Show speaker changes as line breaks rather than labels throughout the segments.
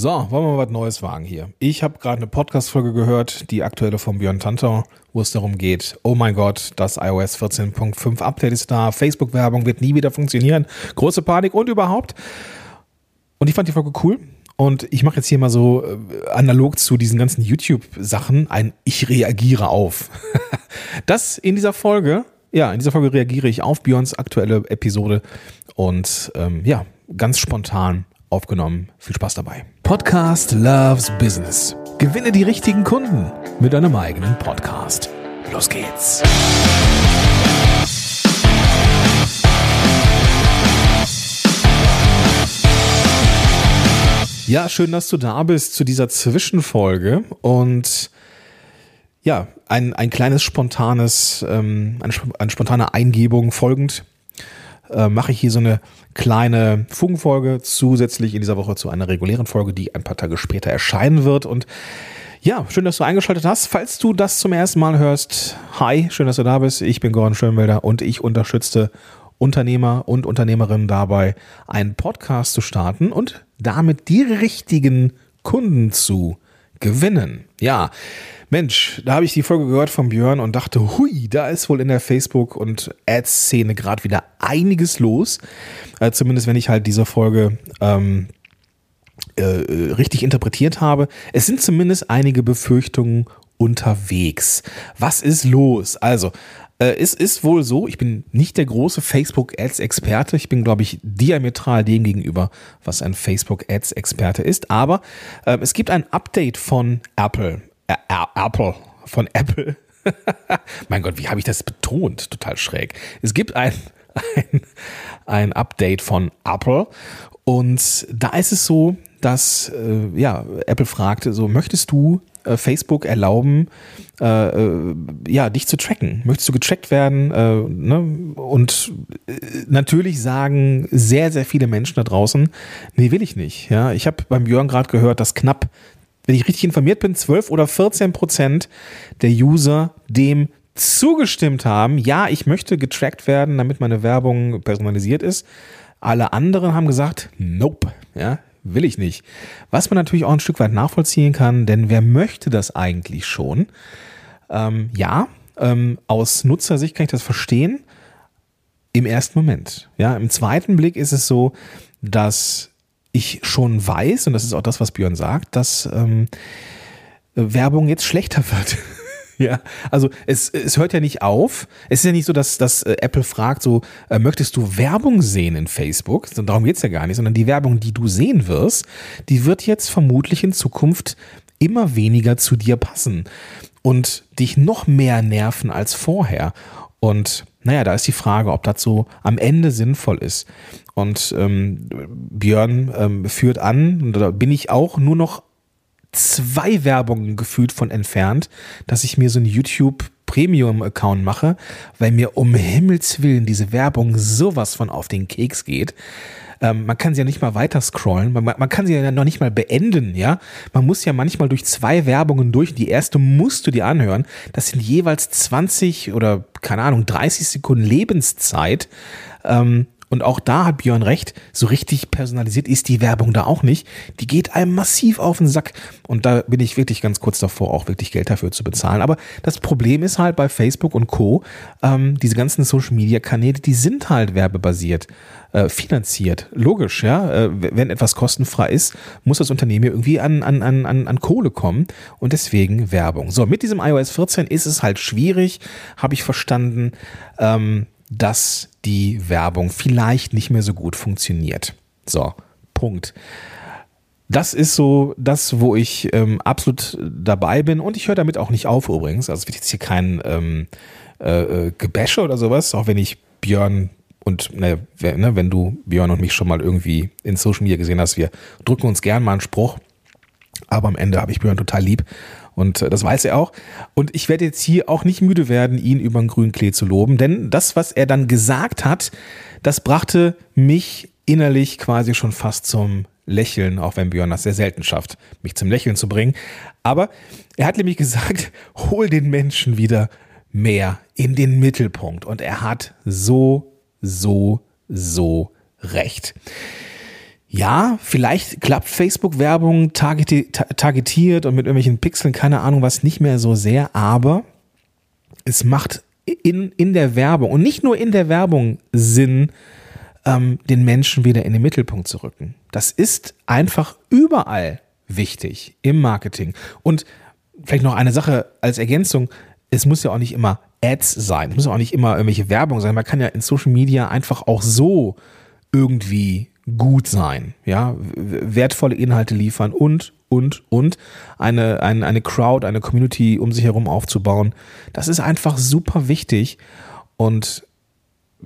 So, wollen wir mal was Neues wagen hier. Ich habe gerade eine Podcast-Folge gehört, die aktuelle von Björn Tantau, wo es darum geht, oh mein Gott, das iOS 14.5 Update ist da, Facebook-Werbung wird nie wieder funktionieren, große Panik und überhaupt. Und ich fand die Folge cool. Und ich mache jetzt hier mal so äh, analog zu diesen ganzen YouTube-Sachen ein Ich reagiere auf. das in dieser Folge, ja, in dieser Folge reagiere ich auf Björns aktuelle Episode und ähm, ja, ganz spontan aufgenommen. Viel Spaß dabei. Podcast Loves Business. Gewinne die richtigen Kunden mit deinem eigenen Podcast. Los geht's. Ja, schön, dass du da bist zu dieser Zwischenfolge und ja, ein, ein kleines spontanes, ähm, eine, eine spontane Eingebung folgend äh, mache ich hier so eine kleine Funkenfolge zusätzlich in dieser Woche zu einer regulären Folge, die ein paar Tage später erscheinen wird. Und ja, schön, dass du eingeschaltet hast. Falls du das zum ersten Mal hörst, hi, schön, dass du da bist. Ich bin Gordon Schönwelder und ich unterstütze Unternehmer und Unternehmerinnen dabei, einen Podcast zu starten und damit die richtigen Kunden zu gewinnen. Ja, Mensch, da habe ich die Folge gehört von Björn und dachte, hui, da ist wohl in der Facebook- und Ads-Szene gerade wieder einiges los. Äh, zumindest wenn ich halt diese Folge ähm, äh, richtig interpretiert habe. Es sind zumindest einige Befürchtungen unterwegs. Was ist los? Also, äh, es ist wohl so, ich bin nicht der große Facebook-Ads-Experte. Ich bin, glaube ich, diametral dem gegenüber, was ein Facebook-Ads-Experte ist. Aber äh, es gibt ein Update von Apple. Apple, von Apple. mein Gott, wie habe ich das betont? Total schräg. Es gibt ein, ein, ein Update von Apple und da ist es so, dass äh, ja, Apple fragte, so möchtest du äh, Facebook erlauben, äh, äh ja, dich zu tracken? Möchtest du getrackt werden? Äh, ne? Und äh, natürlich sagen sehr, sehr viele Menschen da draußen, nee, will ich nicht. Ja, ich habe beim Björn gerade gehört, dass knapp wenn ich richtig informiert bin, 12 oder 14 Prozent der User dem zugestimmt haben, ja, ich möchte getrackt werden, damit meine Werbung personalisiert ist. Alle anderen haben gesagt, nope, ja, will ich nicht. Was man natürlich auch ein Stück weit nachvollziehen kann, denn wer möchte das eigentlich schon? Ähm, ja, ähm, aus Nutzersicht kann ich das verstehen. Im ersten Moment. Ja, im zweiten Blick ist es so, dass ich schon weiß, und das ist auch das, was Björn sagt, dass ähm, Werbung jetzt schlechter wird. ja, also es, es hört ja nicht auf. Es ist ja nicht so, dass, dass äh, Apple fragt, so, äh, möchtest du Werbung sehen in Facebook? Darum geht's ja gar nicht, sondern die Werbung, die du sehen wirst, die wird jetzt vermutlich in Zukunft immer weniger zu dir passen und dich noch mehr nerven als vorher. Und naja, da ist die Frage, ob das so am Ende sinnvoll ist. Und ähm, Björn ähm, führt an, und da bin ich auch nur noch zwei Werbungen gefühlt von entfernt, dass ich mir so einen YouTube Premium-Account mache, weil mir um Himmels Willen diese Werbung sowas von auf den Keks geht. Ähm, man kann sie ja nicht mal weiter scrollen, man, man, kann sie ja noch nicht mal beenden, ja. Man muss ja manchmal durch zwei Werbungen durch. Die erste musst du dir anhören. Das sind jeweils 20 oder keine Ahnung 30 Sekunden Lebenszeit. Ähm, und auch da hat Björn recht, so richtig personalisiert ist die Werbung da auch nicht. Die geht einem massiv auf den Sack. Und da bin ich wirklich ganz kurz davor, auch wirklich Geld dafür zu bezahlen. Aber das Problem ist halt bei Facebook und Co., ähm, diese ganzen Social-Media-Kanäle, die sind halt werbebasiert, äh, finanziert. Logisch, ja. Äh, wenn etwas kostenfrei ist, muss das Unternehmen irgendwie an, an, an, an Kohle kommen. Und deswegen Werbung. So, mit diesem iOS 14 ist es halt schwierig, habe ich verstanden. Ähm, dass die Werbung vielleicht nicht mehr so gut funktioniert. So, Punkt. Das ist so das, wo ich ähm, absolut dabei bin und ich höre damit auch nicht auf übrigens. Also es wird jetzt hier kein ähm, äh, äh Gebäsche oder sowas, auch wenn ich Björn und ne, ne, wenn du Björn und mich schon mal irgendwie in Social Media gesehen hast, wir drücken uns gern mal einen Spruch, aber am Ende habe ich Björn total lieb und äh, das weiß er auch. Und ich werde jetzt hier auch nicht müde werden, ihn über den grünen Klee zu loben, denn das, was er dann gesagt hat, das brachte mich innerlich quasi schon fast zum Lächeln, auch wenn Björn das sehr selten schafft, mich zum Lächeln zu bringen. Aber er hat nämlich gesagt, hol den Menschen wieder mehr in den Mittelpunkt. Und er hat so, so, so recht. Ja, vielleicht klappt Facebook-Werbung targetiert und mit irgendwelchen Pixeln, keine Ahnung was, nicht mehr so sehr, aber es macht in, in der Werbung und nicht nur in der Werbung Sinn, ähm, den Menschen wieder in den Mittelpunkt zu rücken. Das ist einfach überall wichtig im Marketing. Und vielleicht noch eine Sache als Ergänzung, es muss ja auch nicht immer Ads sein, es muss auch nicht immer irgendwelche Werbung sein, man kann ja in Social Media einfach auch so irgendwie gut sein, ja, wertvolle Inhalte liefern und, und, und eine, eine, eine Crowd, eine Community um sich herum aufzubauen. Das ist einfach super wichtig und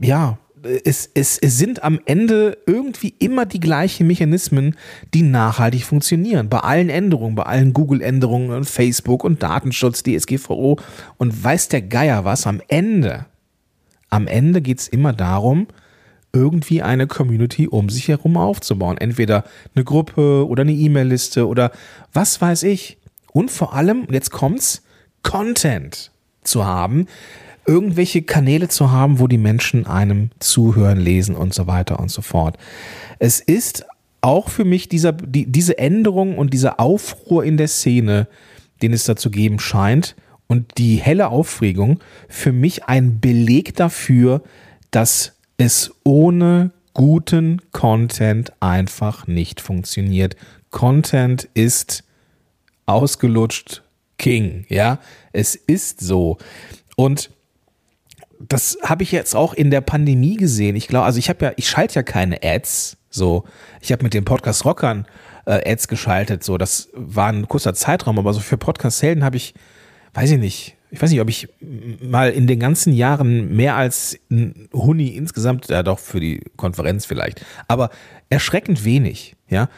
ja, es, es, es sind am Ende irgendwie immer die gleichen Mechanismen, die nachhaltig funktionieren. Bei allen Änderungen, bei allen Google-Änderungen und Facebook und Datenschutz, DSGVO und weiß der Geier was, am Ende, am Ende geht es immer darum, irgendwie eine Community um sich herum aufzubauen. Entweder eine Gruppe oder eine E-Mail-Liste oder was weiß ich. Und vor allem, jetzt kommt's, Content zu haben, irgendwelche Kanäle zu haben, wo die Menschen einem zuhören, lesen und so weiter und so fort. Es ist auch für mich dieser, die, diese Änderung und dieser Aufruhr in der Szene, den es da zu geben scheint, und die helle Aufregung für mich ein Beleg dafür, dass es ohne guten Content einfach nicht funktioniert. Content ist ausgelutscht King, ja. Es ist so. Und das habe ich jetzt auch in der Pandemie gesehen. Ich glaube, also ich habe ja, ich schalte ja keine Ads. So, ich habe mit den Podcast Rockern äh, Ads geschaltet. So, das war ein kurzer Zeitraum, aber so für Podcast Helden habe ich, weiß ich nicht, ich weiß nicht, ob ich mal in den ganzen Jahren mehr als ein Huni insgesamt, ja doch für die Konferenz vielleicht, aber erschreckend wenig, ja.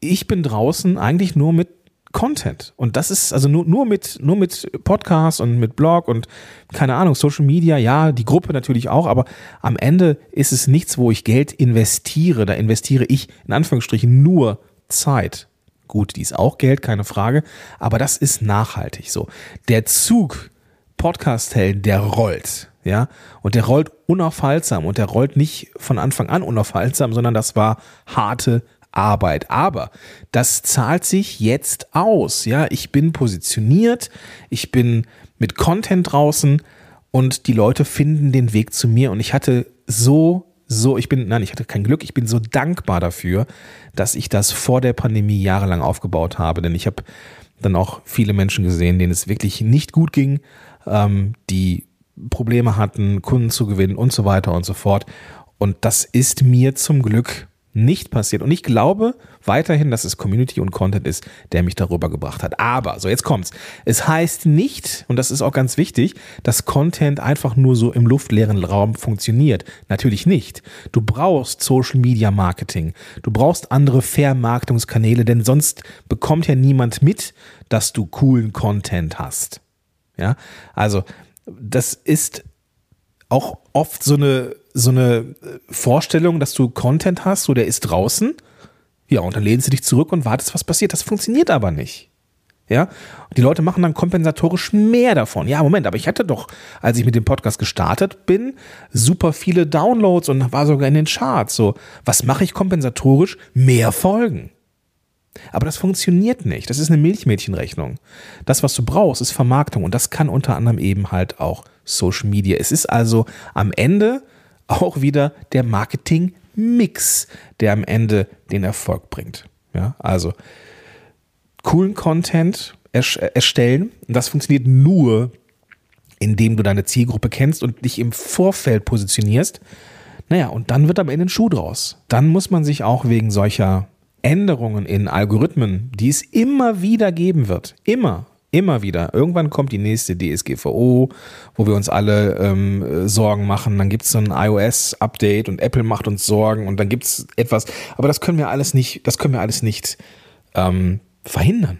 Ich bin draußen eigentlich nur mit Content. Und das ist also nur, nur mit, nur mit Podcast und mit Blog und keine Ahnung, Social Media, ja, die Gruppe natürlich auch, aber am Ende ist es nichts, wo ich Geld investiere. Da investiere ich in Anführungsstrichen nur Zeit. Gut, die ist auch Geld, keine Frage, aber das ist nachhaltig so. Der Zug Podcast-Helden, der rollt, ja, und der rollt unaufhaltsam und der rollt nicht von Anfang an unaufhaltsam, sondern das war harte Arbeit. Aber das zahlt sich jetzt aus. Ja, ich bin positioniert, ich bin mit Content draußen und die Leute finden den Weg zu mir und ich hatte so so, ich bin, nein, ich hatte kein Glück, ich bin so dankbar dafür, dass ich das vor der Pandemie jahrelang aufgebaut habe, denn ich habe dann auch viele Menschen gesehen, denen es wirklich nicht gut ging, ähm, die Probleme hatten, Kunden zu gewinnen und so weiter und so fort. Und das ist mir zum Glück nicht passiert. Und ich glaube weiterhin, dass es Community und Content ist, der mich darüber gebracht hat. Aber, so jetzt kommt's. Es heißt nicht, und das ist auch ganz wichtig, dass Content einfach nur so im luftleeren Raum funktioniert. Natürlich nicht. Du brauchst Social Media Marketing. Du brauchst andere Vermarktungskanäle, denn sonst bekommt ja niemand mit, dass du coolen Content hast. Ja, also, das ist auch oft so eine, so eine äh, Vorstellung, dass du Content hast, so der ist draußen. Ja, und dann lehnst du dich zurück und wartest, was passiert. Das funktioniert aber nicht. Ja, die Leute machen dann kompensatorisch mehr davon. Ja, Moment, aber ich hatte doch, als ich mit dem Podcast gestartet bin, super viele Downloads und war sogar in den Charts. So, was mache ich kompensatorisch? Mehr Folgen. Aber das funktioniert nicht. Das ist eine Milchmädchenrechnung. Das, was du brauchst, ist Vermarktung und das kann unter anderem eben halt auch Social Media. Es ist also am Ende auch wieder der Marketing-Mix, der am Ende den Erfolg bringt. Ja, also coolen Content erstellen. Und das funktioniert nur, indem du deine Zielgruppe kennst und dich im Vorfeld positionierst. Naja, und dann wird am Ende ein Schuh draus. Dann muss man sich auch wegen solcher Änderungen in Algorithmen, die es immer wieder geben wird, immer, immer wieder. Irgendwann kommt die nächste DSGVO, wo wir uns alle ähm, Sorgen machen. Dann gibt es so ein iOS-Update und Apple macht uns Sorgen und dann gibt es etwas. Aber das können wir alles nicht, das können wir alles nicht ähm, verhindern.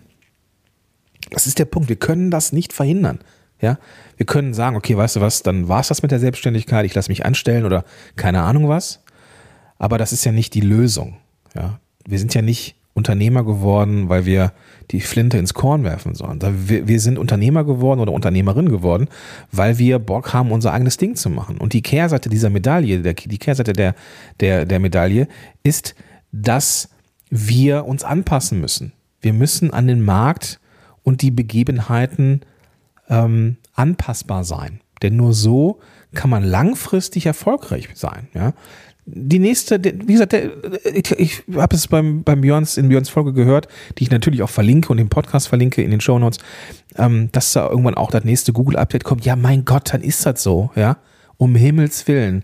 Das ist der Punkt. Wir können das nicht verhindern. Ja, wir können sagen, okay, weißt du was, dann war es das mit der Selbstständigkeit, ich lasse mich anstellen oder keine Ahnung was. Aber das ist ja nicht die Lösung. Ja, wir sind ja nicht Unternehmer geworden, weil wir die Flinte ins Korn werfen sollen. Wir, wir sind Unternehmer geworden oder Unternehmerin geworden, weil wir Bock haben, unser eigenes Ding zu machen. Und die Kehrseite dieser Medaille, der, die Kehrseite der, der, der Medaille ist, dass wir uns anpassen müssen. Wir müssen an den Markt und die Begebenheiten ähm, anpassbar sein. Denn nur so kann man langfristig erfolgreich sein. Ja? Die nächste, wie gesagt, ich, ich habe es beim, beim Björns, in Björns Folge gehört, die ich natürlich auch verlinke und im Podcast verlinke in den Show Notes, ähm, dass da irgendwann auch das nächste Google-Update kommt. Ja, mein Gott, dann ist das so, ja. Um Himmels Willen.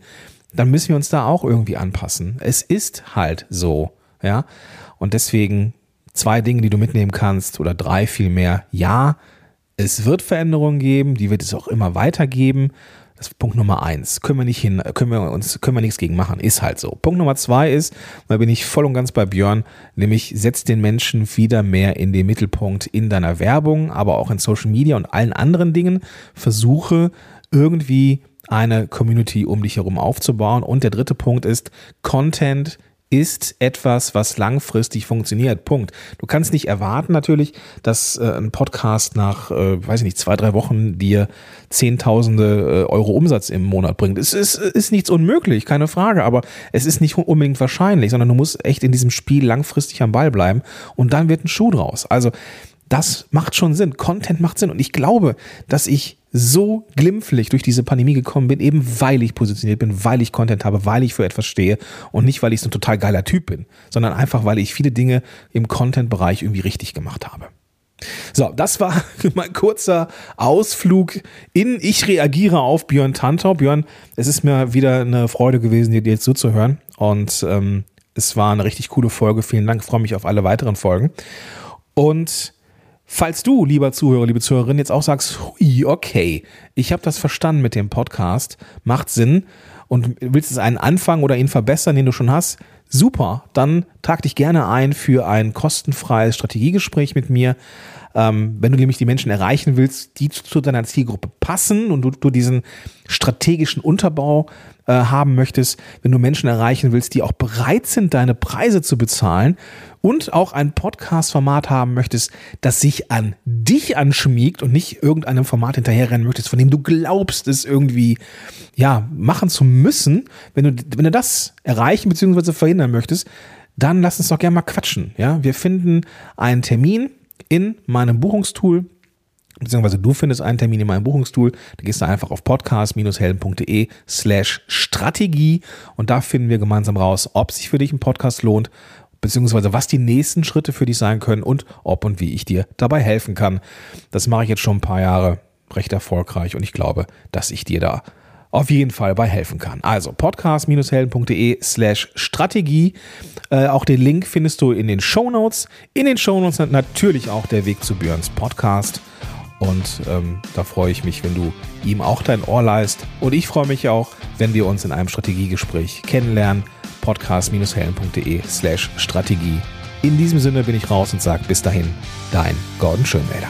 Dann müssen wir uns da auch irgendwie anpassen. Es ist halt so, ja. Und deswegen zwei Dinge, die du mitnehmen kannst oder drei vielmehr. Ja, es wird Veränderungen geben, die wird es auch immer weitergeben. Das ist Punkt Nummer eins. Können wir nicht hin, können wir uns, können wir nichts gegen machen. Ist halt so. Punkt Nummer zwei ist, da bin ich voll und ganz bei Björn, nämlich setz den Menschen wieder mehr in den Mittelpunkt in deiner Werbung, aber auch in Social Media und allen anderen Dingen. Versuche irgendwie eine Community um dich herum aufzubauen. Und der dritte Punkt ist, Content ist etwas, was langfristig funktioniert. Punkt. Du kannst nicht erwarten natürlich, dass äh, ein Podcast nach, äh, weiß ich nicht, zwei, drei Wochen dir Zehntausende äh, Euro Umsatz im Monat bringt. Es ist, ist nichts unmöglich, keine Frage, aber es ist nicht unbedingt wahrscheinlich, sondern du musst echt in diesem Spiel langfristig am Ball bleiben und dann wird ein Schuh draus. Also das macht schon Sinn. Content macht Sinn. Und ich glaube, dass ich so glimpflich durch diese Pandemie gekommen bin, eben weil ich positioniert bin, weil ich Content habe, weil ich für etwas stehe und nicht, weil ich so ein total geiler Typ bin, sondern einfach, weil ich viele Dinge im Content-Bereich irgendwie richtig gemacht habe. So, das war mein kurzer Ausflug in Ich reagiere auf Björn Tantau. Björn, es ist mir wieder eine Freude gewesen, dir jetzt zuzuhören. Und ähm, es war eine richtig coole Folge. Vielen Dank. Freue mich auf alle weiteren Folgen. Und Falls du, lieber Zuhörer, liebe Zuhörerin, jetzt auch sagst, hui, okay, ich habe das verstanden mit dem Podcast, macht Sinn und willst es einen anfangen oder ihn verbessern, den du schon hast, super, dann trag dich gerne ein für ein kostenfreies Strategiegespräch mit mir. Ähm, wenn du nämlich die Menschen erreichen willst, die zu deiner Zielgruppe passen und du, du diesen strategischen Unterbau äh, haben möchtest, wenn du Menschen erreichen willst, die auch bereit sind, deine Preise zu bezahlen und auch ein Podcast-Format haben möchtest, das sich an dich anschmiegt und nicht irgendeinem Format hinterherrennen möchtest, von dem du glaubst, es irgendwie ja machen zu müssen, wenn du wenn du das erreichen bzw. verhindern möchtest, dann lass uns doch gerne mal quatschen. Ja, wir finden einen Termin in meinem Buchungstool beziehungsweise du findest einen Termin in meinem Buchungstool, da gehst du einfach auf podcast-helden.de slash Strategie und da finden wir gemeinsam raus, ob sich für dich ein Podcast lohnt, beziehungsweise was die nächsten Schritte für dich sein können und ob und wie ich dir dabei helfen kann. Das mache ich jetzt schon ein paar Jahre recht erfolgreich und ich glaube, dass ich dir da auf jeden Fall bei helfen kann. Also podcast-helden.de slash Strategie. Äh, auch den Link findest du in den Show Notes. In den Show Notes natürlich auch der Weg zu Björns Podcast. Und ähm, da freue ich mich, wenn du ihm auch dein Ohr leist. Und ich freue mich auch, wenn wir uns in einem Strategiegespräch kennenlernen. Podcast-helden.de slash Strategie. In diesem Sinne bin ich raus und sage bis dahin, dein Gordon Schönwälder.